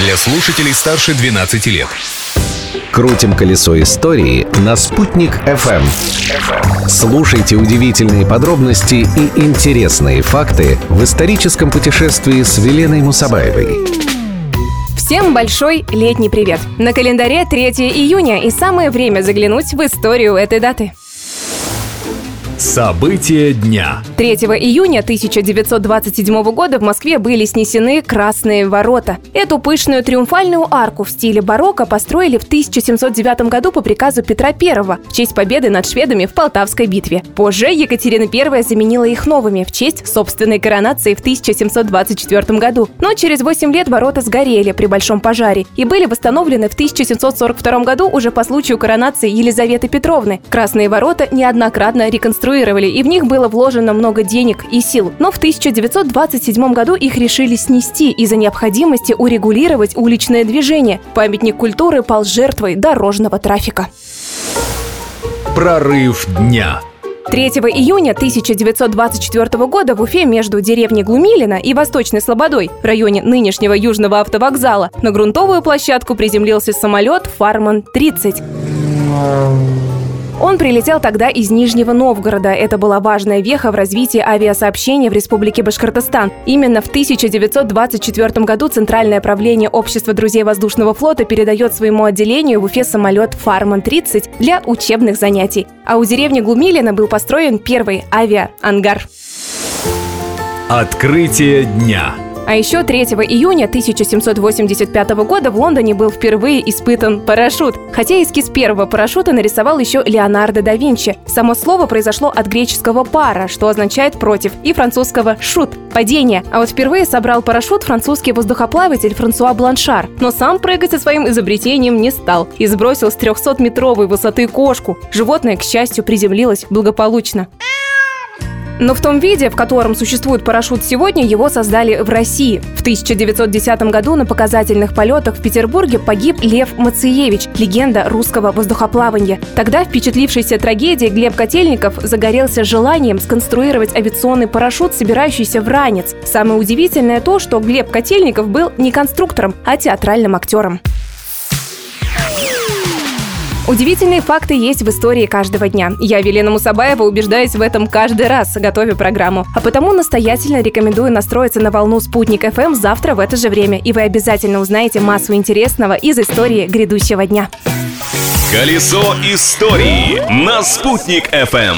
для слушателей старше 12 лет. Крутим колесо истории на «Спутник FM. Слушайте удивительные подробности и интересные факты в историческом путешествии с Веленой Мусабаевой. Всем большой летний привет! На календаре 3 июня и самое время заглянуть в историю этой даты. События дня. 3 июня 1927 года в Москве были снесены Красные ворота. Эту пышную триумфальную арку в стиле барокко построили в 1709 году по приказу Петра I в честь победы над шведами в Полтавской битве. Позже Екатерина I заменила их новыми в честь собственной коронации в 1724 году. Но через 8 лет ворота сгорели при большом пожаре и были восстановлены в 1742 году уже по случаю коронации Елизаветы Петровны. Красные ворота неоднократно реконструировали реконструировали, и в них было вложено много денег и сил. Но в 1927 году их решили снести из-за необходимости урегулировать уличное движение. Памятник культуры пал жертвой дорожного трафика. Прорыв дня. 3 июня 1924 года в Уфе между деревней Глумилина и Восточной Слободой в районе нынешнего Южного автовокзала на грунтовую площадку приземлился самолет «Фарман-30». Он прилетел тогда из Нижнего Новгорода. Это была важная веха в развитии авиасообщения в Республике Башкортостан. Именно в 1924 году Центральное правление Общества друзей воздушного флота передает своему отделению в Уфе самолет «Фарман-30» для учебных занятий. А у деревни Глумилина был построен первый авиаангар. Открытие дня. А еще 3 июня 1785 года в Лондоне был впервые испытан парашют. Хотя эскиз первого парашюта нарисовал еще Леонардо да Винчи. Само слово произошло от греческого «пара», что означает «против», и французского «шут» — «падение». А вот впервые собрал парашют французский воздухоплаватель Франсуа Бланшар. Но сам прыгать со своим изобретением не стал и сбросил с 300-метровой высоты кошку. Животное, к счастью, приземлилось благополучно. Но в том виде, в котором существует парашют сегодня, его создали в России. В 1910 году на показательных полетах в Петербурге погиб Лев Мациевич, легенда русского воздухоплавания. Тогда впечатлившийся трагедией Глеб Котельников загорелся желанием сконструировать авиационный парашют, собирающийся в ранец. Самое удивительное то, что Глеб Котельников был не конструктором, а театральным актером. Удивительные факты есть в истории каждого дня. Я, Велена Мусабаева, убеждаюсь в этом каждый раз, готовя программу. А потому настоятельно рекомендую настроиться на волну «Спутник FM завтра в это же время, и вы обязательно узнаете массу интересного из истории грядущего дня. Колесо истории на «Спутник FM.